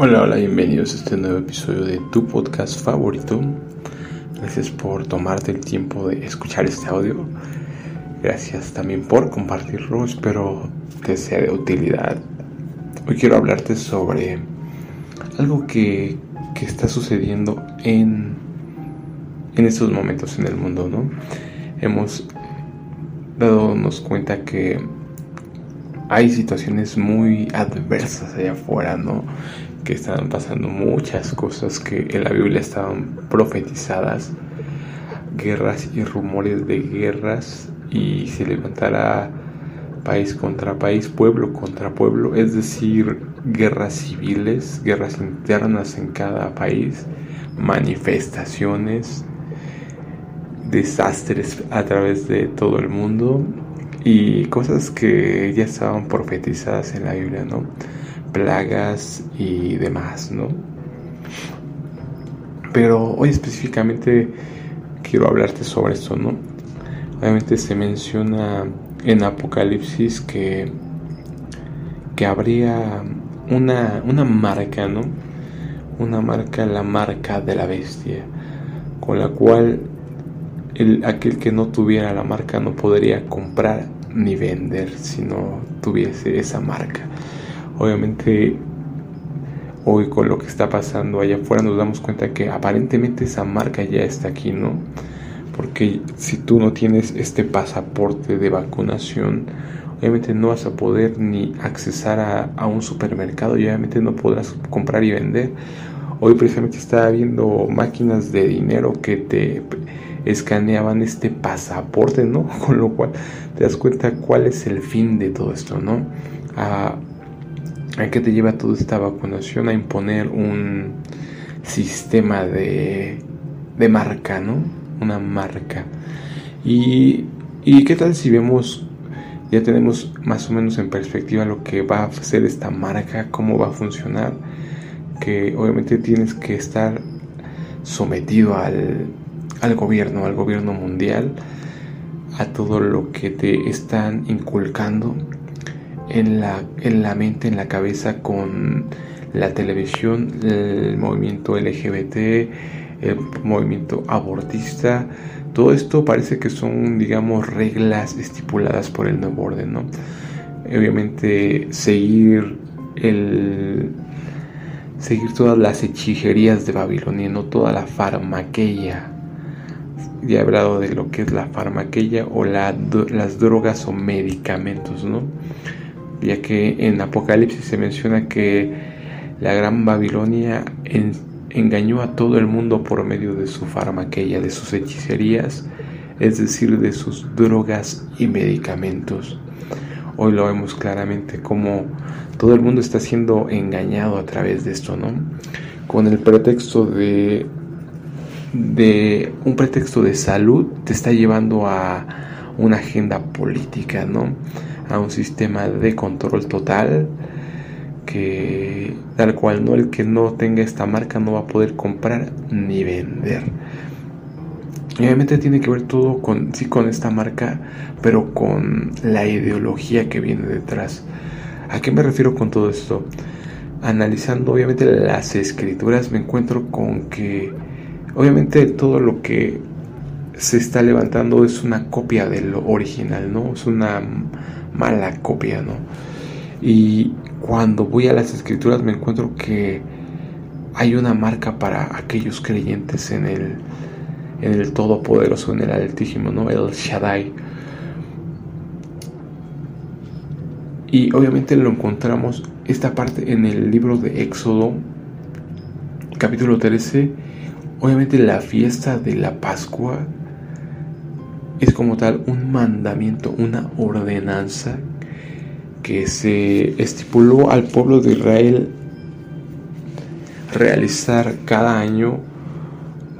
Hola, hola, bienvenidos a este nuevo episodio de tu podcast favorito. Gracias por tomarte el tiempo de escuchar este audio. Gracias también por compartirlo. Espero te sea de utilidad. Hoy quiero hablarte sobre algo que, que está sucediendo en, en estos momentos en el mundo, ¿no? Hemos dadonos cuenta que hay situaciones muy adversas allá afuera, ¿no? Que estaban pasando muchas cosas que en la Biblia estaban profetizadas, guerras y rumores de guerras y se levantará país contra país, pueblo contra pueblo, es decir, guerras civiles, guerras internas en cada país, manifestaciones, desastres a través de todo el mundo y cosas que ya estaban profetizadas en la Biblia, ¿no? Plagas y demás, ¿no? Pero hoy específicamente quiero hablarte sobre esto, ¿no? Obviamente se menciona en Apocalipsis que, que habría una, una marca, ¿no? Una marca, la marca de la bestia, con la cual el, aquel que no tuviera la marca no podría comprar ni vender si no tuviese esa marca. Obviamente hoy con lo que está pasando allá afuera nos damos cuenta que aparentemente esa marca ya está aquí, ¿no? Porque si tú no tienes este pasaporte de vacunación, obviamente no vas a poder ni accesar a, a un supermercado y obviamente no podrás comprar y vender. Hoy precisamente estaba viendo máquinas de dinero que te escaneaban este pasaporte, ¿no? Con lo cual te das cuenta cuál es el fin de todo esto, ¿no? A, ¿A qué te lleva toda esta vacunación? A imponer un sistema de, de marca, ¿no? Una marca. Y, y qué tal si vemos, ya tenemos más o menos en perspectiva lo que va a ser esta marca, cómo va a funcionar, que obviamente tienes que estar sometido al, al gobierno, al gobierno mundial, a todo lo que te están inculcando en la, en la mente, en la cabeza con la televisión, el movimiento LGBT, el movimiento abortista. Todo esto parece que son, digamos, reglas estipuladas por el nuevo orden, ¿no? Obviamente seguir el seguir todas las hechicerías de Babilonia, no toda la farmaqueia. Ya he hablado de lo que es la farmaqueia o la, las drogas o medicamentos, ¿no? Ya que en Apocalipsis se menciona que la gran Babilonia engañó a todo el mundo por medio de su farmaqueia, de sus hechicerías, es decir, de sus drogas y medicamentos. Hoy lo vemos claramente como todo el mundo está siendo engañado a través de esto, ¿no? Con el pretexto de de un pretexto de salud te está llevando a una agenda política, ¿no? A un sistema de control total que tal cual no el que no tenga esta marca no va a poder comprar ni vender. Y obviamente tiene que ver todo con sí con esta marca pero con la ideología que viene detrás. A qué me refiero con todo esto analizando obviamente las escrituras me encuentro con que obviamente todo lo que se está levantando es una copia de lo original, ¿no? Es una mala copia, ¿no? Y cuando voy a las escrituras me encuentro que hay una marca para aquellos creyentes en el, en el Todopoderoso, en el Altísimo, ¿no? El Shaddai. Y obviamente lo encontramos esta parte en el libro de Éxodo, capítulo 13. Obviamente la fiesta de la Pascua es como tal un mandamiento, una ordenanza que se estipuló al pueblo de Israel realizar cada año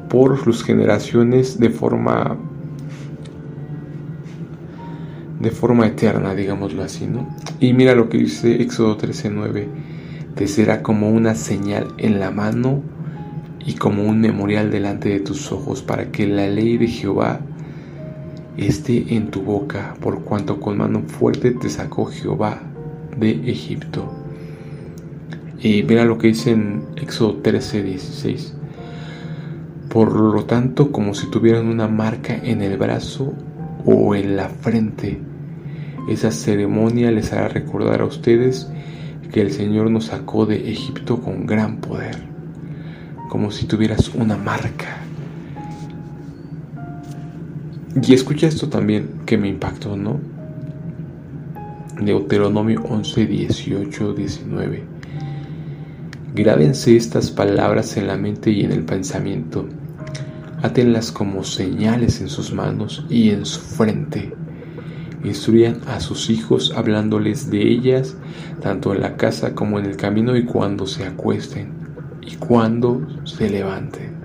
por sus generaciones de forma de forma eterna, digámoslo así, ¿no? Y mira lo que dice Éxodo 13:9, te será como una señal en la mano y como un memorial delante de tus ojos para que la ley de Jehová esté en tu boca, por cuanto con mano fuerte te sacó Jehová de Egipto. Y mira lo que dice en Éxodo 13, 16. Por lo tanto, como si tuvieran una marca en el brazo o en la frente, esa ceremonia les hará recordar a ustedes que el Señor nos sacó de Egipto con gran poder, como si tuvieras una marca. Y escucha esto también que me impactó, ¿no? Deuteronomio 11, 18, 19. Grábense estas palabras en la mente y en el pensamiento. Átenlas como señales en sus manos y en su frente. Instruyan a sus hijos hablándoles de ellas, tanto en la casa como en el camino y cuando se acuesten y cuando se levanten.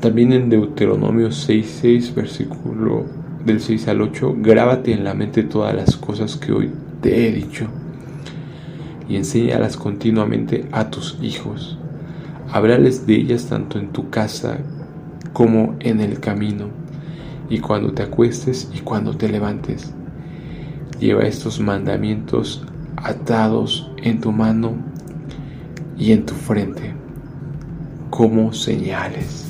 También en Deuteronomio 6.6, versículo del 6 al 8, grábate en la mente todas las cosas que hoy te he dicho y enséñalas continuamente a tus hijos. Háblales de ellas tanto en tu casa como en el camino, y cuando te acuestes y cuando te levantes. Lleva estos mandamientos atados en tu mano y en tu frente como señales.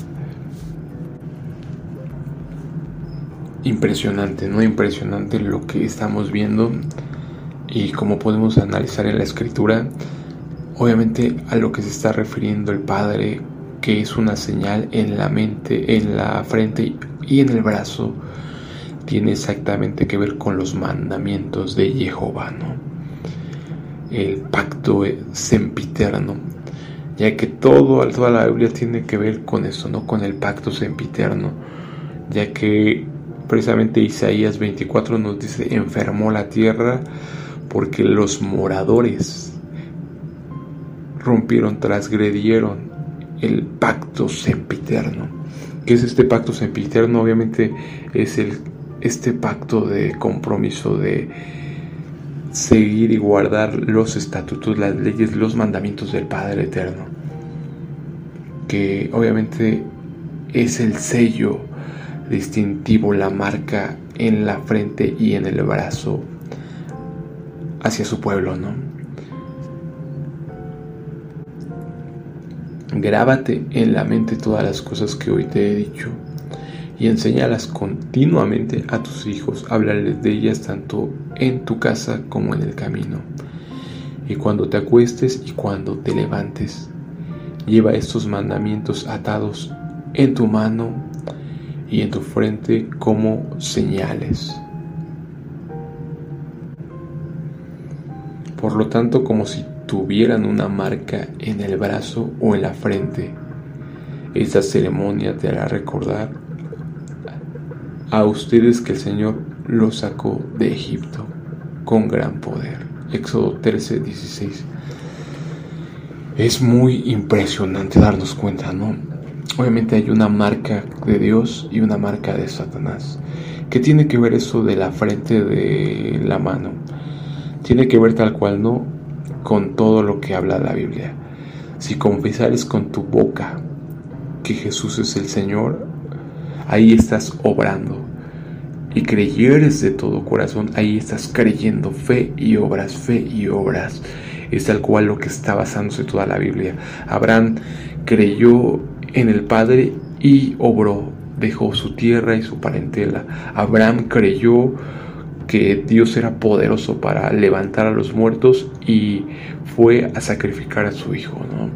Impresionante, ¿no? Impresionante lo que estamos viendo y como podemos analizar en la escritura, obviamente a lo que se está refiriendo el Padre, que es una señal en la mente, en la frente y en el brazo, tiene exactamente que ver con los mandamientos de Jehová, ¿no? El pacto sempiterno, ya que todo, toda la Biblia tiene que ver con eso, ¿no? Con el pacto sempiterno, ya que Precisamente Isaías 24 nos dice, enfermó la tierra porque los moradores rompieron, transgredieron el pacto sempiterno. ¿Qué es este pacto sempiterno? Obviamente es el, este pacto de compromiso de seguir y guardar los estatutos, las leyes, los mandamientos del Padre Eterno. Que obviamente es el sello distintivo la marca en la frente y en el brazo hacia su pueblo, ¿no? Grábate en la mente todas las cosas que hoy te he dicho y enséñalas continuamente a tus hijos. Háblales de ellas tanto en tu casa como en el camino. Y cuando te acuestes y cuando te levantes, lleva estos mandamientos atados en tu mano y en tu frente como señales. Por lo tanto, como si tuvieran una marca en el brazo o en la frente. Esta ceremonia te hará recordar a ustedes que el Señor los sacó de Egipto con gran poder. Éxodo 13, 16. Es muy impresionante darnos cuenta, ¿no? Obviamente hay una marca de Dios y una marca de Satanás. ¿Qué tiene que ver eso de la frente de la mano? Tiene que ver tal cual, ¿no? Con todo lo que habla la Biblia. Si confesares con tu boca que Jesús es el Señor, ahí estás obrando. Y creyeres de todo corazón, ahí estás creyendo fe y obras, fe y obras. Es tal cual lo que está basándose toda la Biblia. Abraham creyó en el Padre y obró, dejó su tierra y su parentela. Abraham creyó que Dios era poderoso para levantar a los muertos y fue a sacrificar a su hijo. ¿no?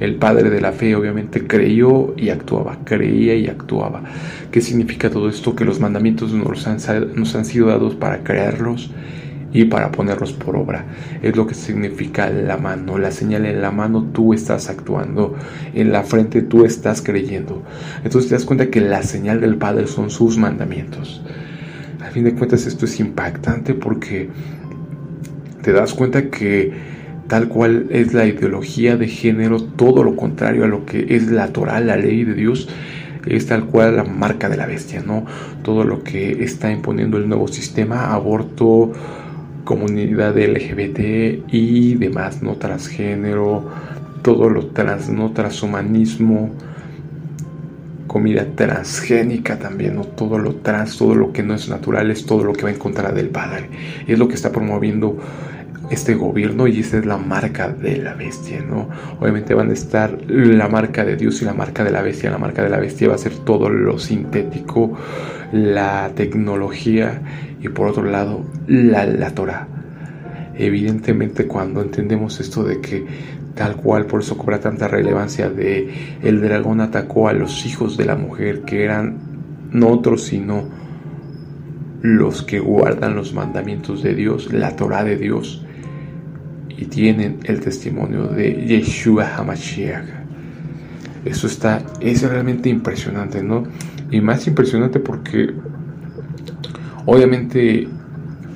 El padre de la fe obviamente creyó y actuaba, creía y actuaba. ¿Qué significa todo esto? Que los mandamientos nos han, nos han sido dados para creerlos y para ponerlos por obra. Es lo que significa la mano. La señal en la mano tú estás actuando, en la frente tú estás creyendo. Entonces te das cuenta que la señal del Padre son sus mandamientos. A fin de cuentas esto es impactante porque te das cuenta que tal cual es la ideología de género, todo lo contrario a lo que es la Torah, la ley de Dios, es tal cual la marca de la bestia, ¿no? Todo lo que está imponiendo el nuevo sistema, aborto, comunidad LGBT y demás, no transgénero, todo lo trans, no transhumanismo, comida transgénica también. Todo lo trans, todo lo que no es natural es todo lo que va en contra del Padre. Es lo que está promoviendo este gobierno y esa es la marca de la bestia, ¿no? Obviamente van a estar la marca de Dios y la marca de la bestia. La marca de la bestia va a ser todo lo sintético, la tecnología y por otro lado la, la Torah. Evidentemente cuando entendemos esto de que tal cual por eso cobra tanta relevancia de el dragón atacó a los hijos de la mujer que eran no otros sino los que guardan los mandamientos de Dios, la Torah de Dios y tienen el testimonio de Yeshua HaMashiach. Eso está, es realmente impresionante, ¿no? Y más impresionante porque obviamente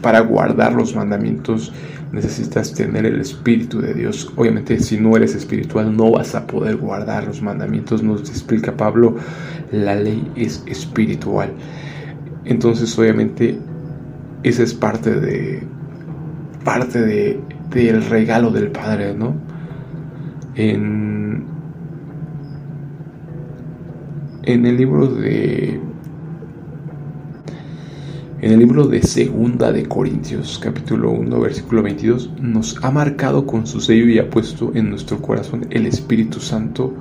para guardar los mandamientos necesitas tener el Espíritu de Dios. Obviamente si no eres espiritual no vas a poder guardar los mandamientos. Nos explica Pablo, la ley es espiritual. Entonces obviamente esa es parte de parte de del regalo del Padre, ¿no? En, en el libro de en el libro de Segunda de Corintios, capítulo 1, versículo 22, nos ha marcado con su sello y ha puesto en nuestro corazón el Espíritu Santo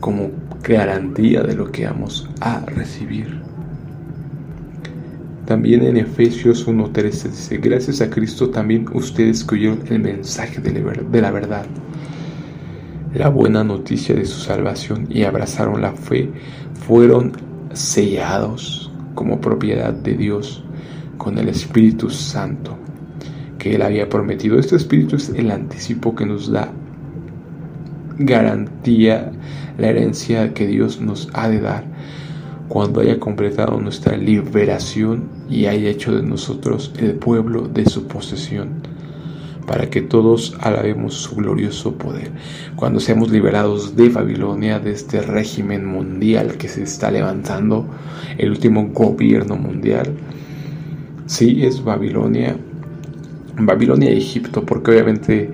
como garantía de lo que vamos a recibir. También en Efesios 1.13 dice, gracias a Cristo también ustedes que oyeron el mensaje de la verdad, la buena noticia de su salvación y abrazaron la fe, fueron sellados como propiedad de Dios con el Espíritu Santo que Él había prometido. Este Espíritu es el anticipo que nos da garantía, la herencia que Dios nos ha de dar cuando haya completado nuestra liberación y haya hecho de nosotros el pueblo de su posesión, para que todos alabemos su glorioso poder. Cuando seamos liberados de Babilonia, de este régimen mundial que se está levantando, el último gobierno mundial, sí es Babilonia, Babilonia y Egipto, porque obviamente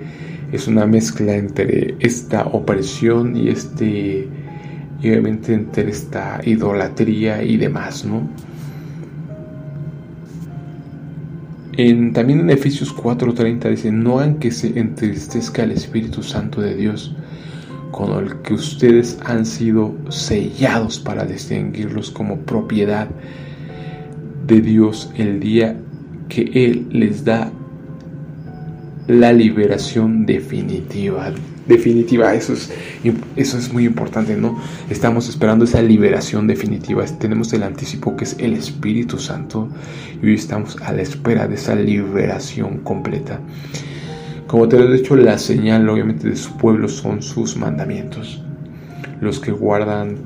es una mezcla entre esta opresión y este y obviamente entre esta idolatría y demás, ¿no? En, también en Efesios 4:30 dice, no hagan que se entristezca el Espíritu Santo de Dios, con el que ustedes han sido sellados para distinguirlos como propiedad de Dios el día que Él les da la liberación definitiva definitiva. Eso es, eso es muy importante, ¿no? Estamos esperando esa liberación definitiva. Tenemos el anticipo que es el Espíritu Santo y hoy estamos a la espera de esa liberación completa. Como te lo he dicho, la señal obviamente de su pueblo son sus mandamientos. Los que guardan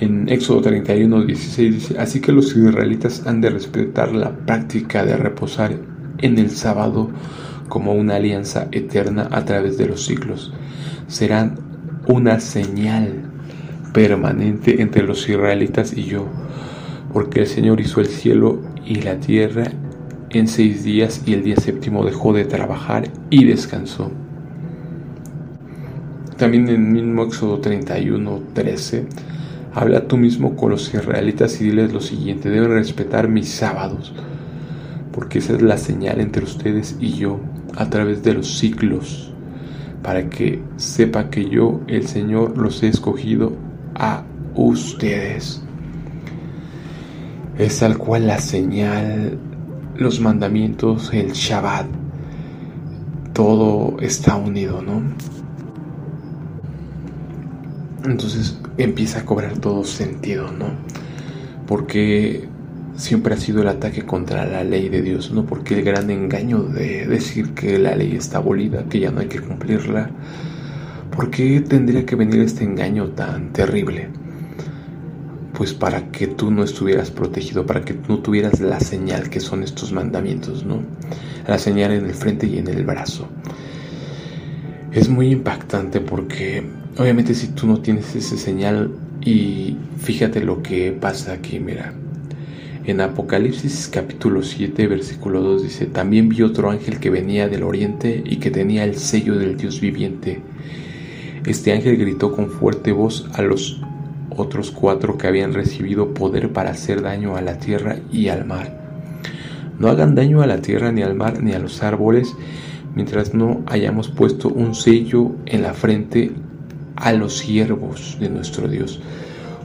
en Éxodo 31, 16 dice, así que los israelitas han de respetar la práctica de reposar en el sábado como una alianza eterna a través de los siglos. Serán una señal permanente entre los israelitas y yo, porque el Señor hizo el cielo y la tierra en seis días y el día séptimo dejó de trabajar y descansó. También en el mismo Éxodo 31, 13, habla tú mismo con los israelitas y diles lo siguiente, deben respetar mis sábados porque esa es la señal entre ustedes y yo a través de los siglos, para que sepa que yo, el Señor, los he escogido a ustedes. Es tal cual la señal, los mandamientos, el Shabbat, todo está unido, ¿no? Entonces empieza a cobrar todo sentido, ¿no? Porque siempre ha sido el ataque contra la ley de Dios, no porque el gran engaño de decir que la ley está abolida, que ya no hay que cumplirla. ¿Por qué tendría que venir este engaño tan terrible? Pues para que tú no estuvieras protegido, para que no tuvieras la señal que son estos mandamientos, ¿no? La señal en el frente y en el brazo. Es muy impactante porque obviamente si tú no tienes esa señal y fíjate lo que pasa aquí, mira, en Apocalipsis capítulo 7 versículo 2 dice, también vi otro ángel que venía del oriente y que tenía el sello del Dios viviente. Este ángel gritó con fuerte voz a los otros cuatro que habían recibido poder para hacer daño a la tierra y al mar. No hagan daño a la tierra ni al mar ni a los árboles mientras no hayamos puesto un sello en la frente a los siervos de nuestro Dios.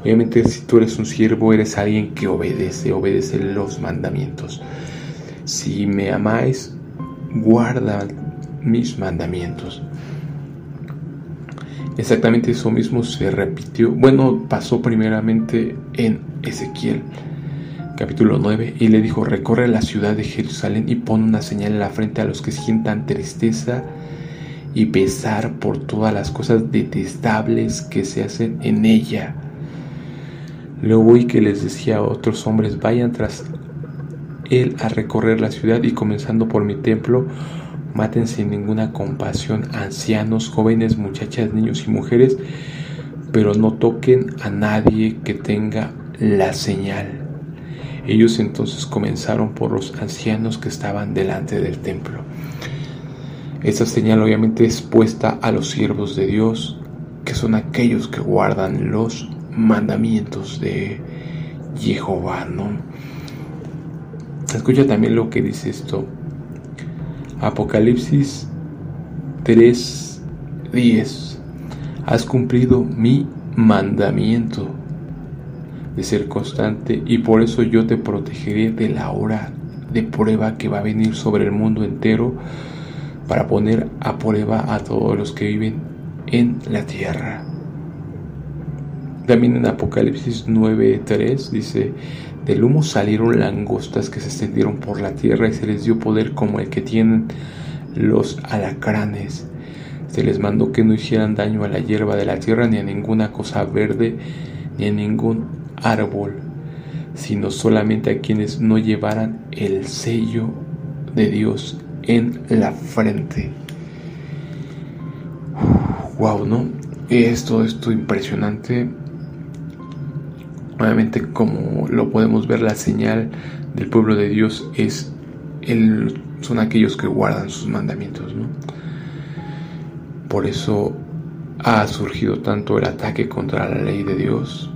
Obviamente si tú eres un siervo eres alguien que obedece, obedece los mandamientos. Si me amáis, guarda mis mandamientos. Exactamente eso mismo se repitió, bueno, pasó primeramente en Ezequiel capítulo 9 y le dijo, recorre la ciudad de Jerusalén y pon una señal en la frente a los que sientan tristeza y pesar por todas las cosas detestables que se hacen en ella. Luego oí que les decía a otros hombres, vayan tras él a recorrer la ciudad y comenzando por mi templo, maten sin ninguna compasión ancianos, jóvenes, muchachas, niños y mujeres, pero no toquen a nadie que tenga la señal. Ellos entonces comenzaron por los ancianos que estaban delante del templo. Esta señal obviamente es puesta a los siervos de Dios, que son aquellos que guardan los mandamientos de Jehová, ¿no? Escucha también lo que dice esto. Apocalipsis 3:10. Has cumplido mi mandamiento de ser constante y por eso yo te protegeré de la hora de prueba que va a venir sobre el mundo entero para poner a prueba a todos los que viven en la tierra. También en Apocalipsis 9:3 dice, del humo salieron langostas que se extendieron por la tierra y se les dio poder como el que tienen los alacranes. Se les mandó que no hicieran daño a la hierba de la tierra, ni a ninguna cosa verde, ni a ningún árbol, sino solamente a quienes no llevaran el sello de Dios en la frente. Wow, ¿no? Esto, esto impresionante. Obviamente, como lo podemos ver, la señal del pueblo de Dios es el, son aquellos que guardan sus mandamientos, ¿no? Por eso ha surgido tanto el ataque contra la ley de Dios.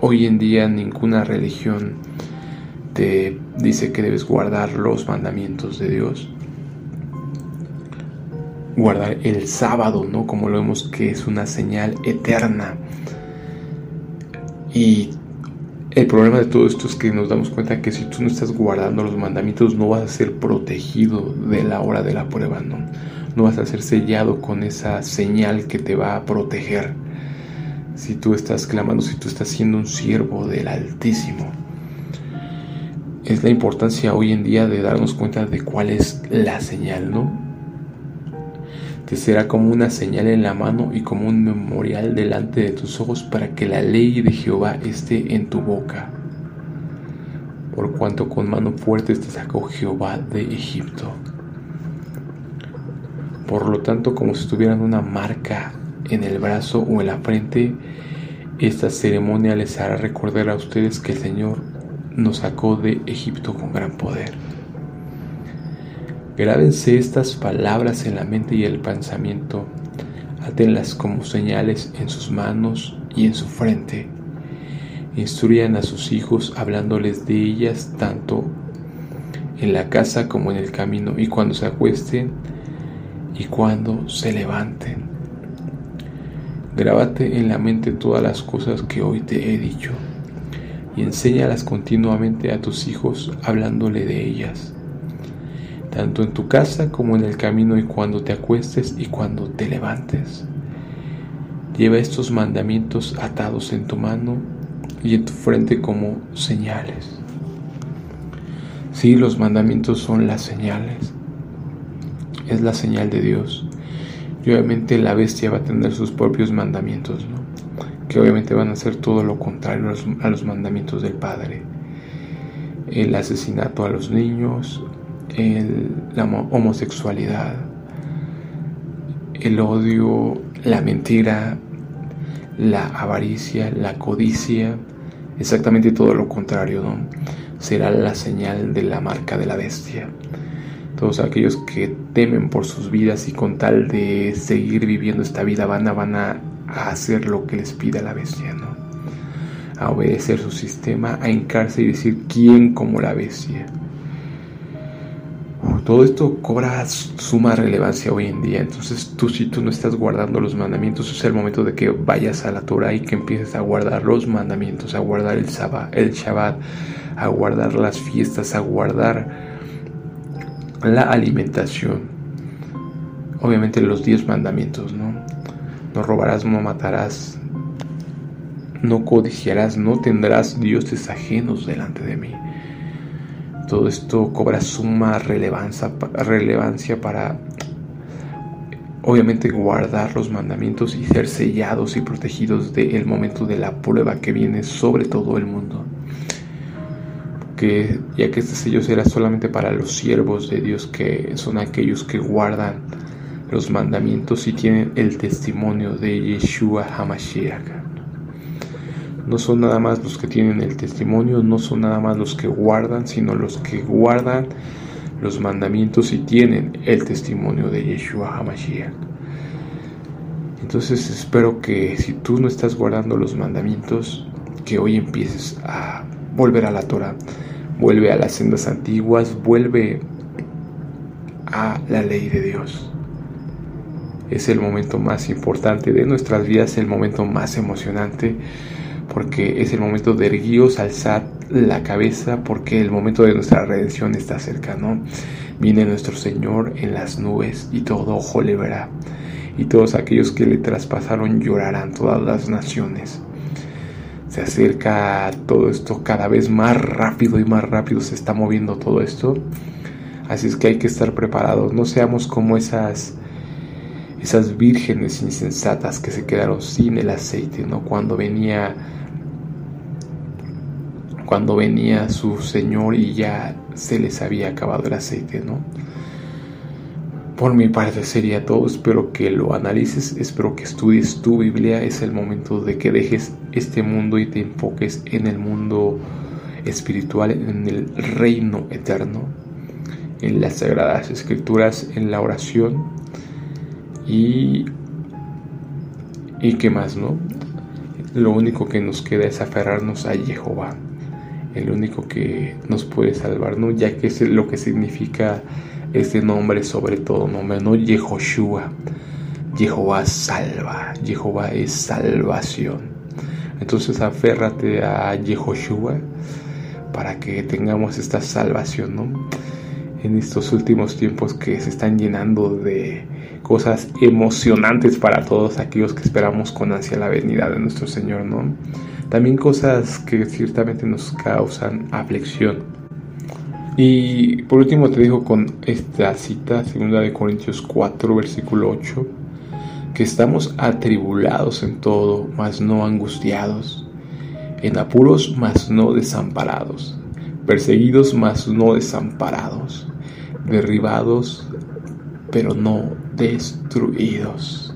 hoy en día ninguna religión te dice que debes guardar los mandamientos de Dios. Guardar el sábado, ¿no? Como lo vemos que es una señal eterna. Y el problema de todo esto es que nos damos cuenta que si tú no estás guardando los mandamientos no vas a ser protegido de la hora de la prueba, ¿no? No vas a ser sellado con esa señal que te va a proteger. Si tú estás clamando, si tú estás siendo un siervo del Altísimo es la importancia hoy en día de darnos cuenta de cuál es la señal, ¿no? Te será como una señal en la mano y como un memorial delante de tus ojos para que la ley de Jehová esté en tu boca. Por cuanto con mano fuerte te sacó Jehová de Egipto. Por lo tanto, como si tuvieran una marca en el brazo o en la frente, esta ceremonia les hará recordar a ustedes que el Señor nos sacó de Egipto con gran poder. Grábense estas palabras en la mente y el pensamiento, atenlas como señales en sus manos y en su frente. Instruyan a sus hijos hablándoles de ellas tanto en la casa como en el camino y cuando se acuesten y cuando se levanten. Grábate en la mente todas las cosas que hoy te he dicho y enséñalas continuamente a tus hijos hablándole de ellas, tanto en tu casa como en el camino y cuando te acuestes y cuando te levantes. Lleva estos mandamientos atados en tu mano y en tu frente como señales. Sí, los mandamientos son las señales. Es la señal de Dios. Y obviamente la bestia va a tener sus propios mandamientos, ¿no? que obviamente van a hacer todo lo contrario a los, mandamientos del Padre. El asesinato a los niños, la homosexualidad, el odio, la mentira, la avaricia, la codicia, exactamente todo lo contrario, será la señal de la marca de la bestia. Todos aquellos que temen por sus vidas y con tal de seguir viviendo esta vida van van a a hacer lo que les pida la bestia, ¿no? A obedecer su sistema, a hincarse y decir quién como la bestia. Todo esto cobra suma relevancia hoy en día. Entonces tú si tú no estás guardando los mandamientos, es el momento de que vayas a la Torah y que empieces a guardar los mandamientos, a guardar el, el Shabbat, a guardar las fiestas, a guardar la alimentación. Obviamente los diez mandamientos, ¿no? No robarás, no matarás, no codiciarás, no tendrás dioses ajenos delante de mí. Todo esto cobra suma relevancia, relevancia para obviamente guardar los mandamientos y ser sellados y protegidos del momento de la prueba que viene sobre todo el mundo. Que, ya que este sello será solamente para los siervos de Dios, que son aquellos que guardan los mandamientos y tienen el testimonio de Yeshua HaMashiach. No son nada más los que tienen el testimonio, no son nada más los que guardan, sino los que guardan los mandamientos y tienen el testimonio de Yeshua HaMashiach. Entonces espero que si tú no estás guardando los mandamientos, que hoy empieces a volver a la Torah, vuelve a las sendas antiguas, vuelve a la ley de Dios. Es el momento más importante de nuestras vidas, el momento más emocionante porque es el momento de erguíos, alzar la cabeza, porque el momento de nuestra redención está cerca, ¿no? Viene nuestro Señor en las nubes y todo ojo le verá, y todos aquellos que le traspasaron llorarán, todas las naciones. Se acerca todo esto cada vez más rápido y más rápido se está moviendo todo esto. Así es que hay que estar preparados, no seamos como esas esas vírgenes insensatas que se quedaron sin el aceite, ¿no? Cuando venía cuando venía su Señor y ya se les había acabado el aceite, ¿no? Por mi parte sería todo, espero que lo analices, espero que estudies tu Biblia, es el momento de que dejes este mundo y te enfoques en el mundo espiritual, en el reino eterno, en las sagradas escrituras, en la oración y, y qué más, ¿no? Lo único que nos queda es aferrarnos a Jehová, el único que nos puede salvar, ¿no? Ya que es lo que significa este nombre sobre todo nombre, ¿no? Yehoshua. Jehová salva, Jehová es salvación. Entonces aférrate a Yehoshua para que tengamos esta salvación, ¿no? En estos últimos tiempos que se están llenando de cosas emocionantes para todos aquellos que esperamos con ansia la venida de nuestro Señor, ¿no? También cosas que ciertamente nos causan aflicción. Y por último te digo con esta cita, segunda de Corintios 4, versículo 8, que estamos atribulados en todo, mas no angustiados, en apuros, mas no desamparados, perseguidos, mas no desamparados, derribados, pero no destruidos.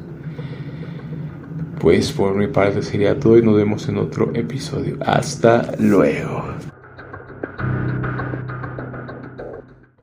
Pues por mi parte sería todo y nos vemos en otro episodio. Hasta luego.